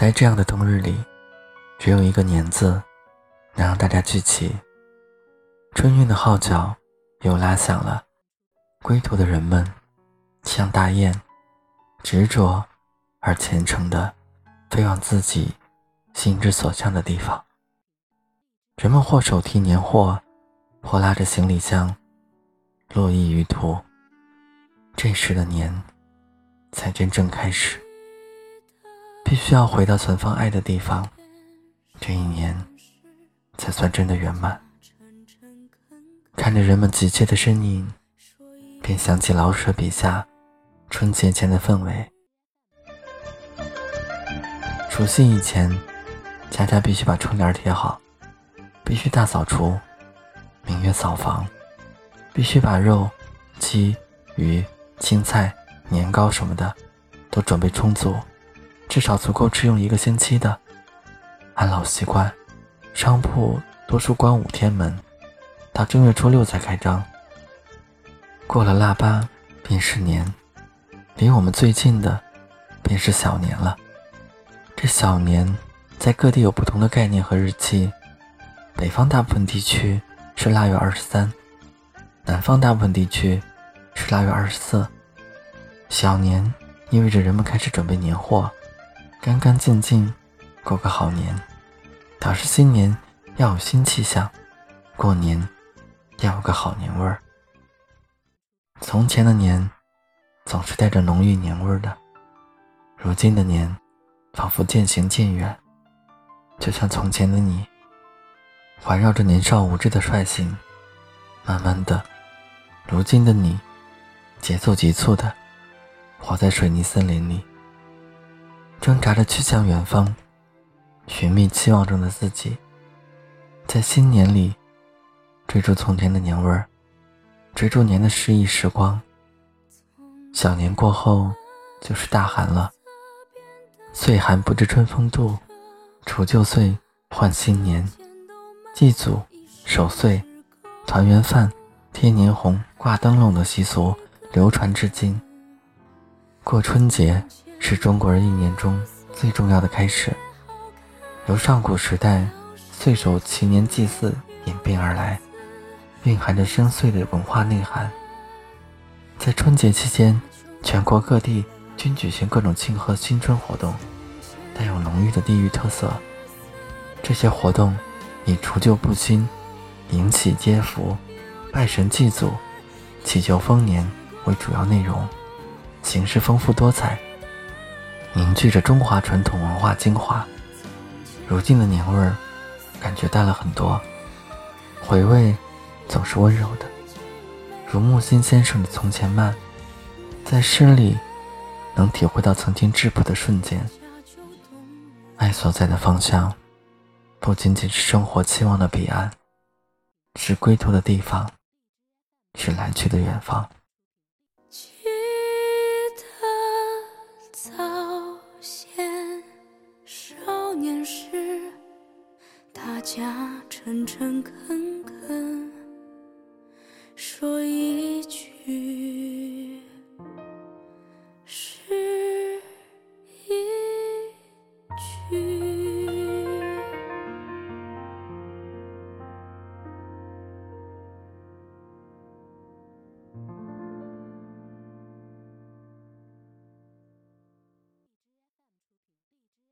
在这样的冬日里，只有一个“年”字，能让大家聚齐。春运的号角又拉响了，归途的人们像大雁，执着而虔诚地飞往自己心之所向的地方。人们或手提年货，或拉着行李箱，落意于途。这时的年，才真正开始。必须要回到存放爱的地方，这一年才算真的圆满。看着人们急切的身影，便想起老舍笔下春节前的氛围。除夕以前，家家必须把春联贴好，必须大扫除，明月扫房，必须把肉、鸡、鱼、青菜、年糕什么的都准备充足。至少足够吃用一个星期的。按老习惯，商铺多数关五天门，到正月初六才开张。过了腊八便是年，离我们最近的便是小年了。这小年在各地有不同的概念和日期，北方大部分地区是腊月二十三，南方大部分地区是腊月二十四。小年意味着人们开始准备年货。干干净净过个好年，表示新年要有新气象，过年要有个好年味儿。从前的年总是带着浓郁年味儿的，如今的年仿佛渐行渐远，就像从前的你，环绕着年少无知的率性，慢慢的，如今的你，节奏急促的活在水泥森林里。挣扎着去向远方，寻觅期望中的自己，在新年里追逐从前的年味儿，追逐年的诗意时光。小年过后就是大寒了，岁寒不知春风度，除旧岁换新年，祭祖、守岁、团圆饭、贴年红、挂灯笼的习俗流传至今。过春节。是中国人一年中最重要的开始，由上古时代岁首祈年祭祀演变而来，蕴含着深邃的文化内涵。在春节期间，全国各地均举行各种庆贺新春活动，带有浓郁的地域特色。这些活动以除旧布新、迎喜接福、拜神祭祖、祈求丰年为主要内容，形式丰富多彩。凝聚着中华传统文化精华，如今的年味儿感觉淡了很多，回味总是温柔的，如木心先生的《从前慢》，在诗里能体会到曾经质朴的瞬间。爱所在的方向，不仅仅是生活期望的彼岸，是归途的地方，是来去的远方。大家诚诚恳恳说。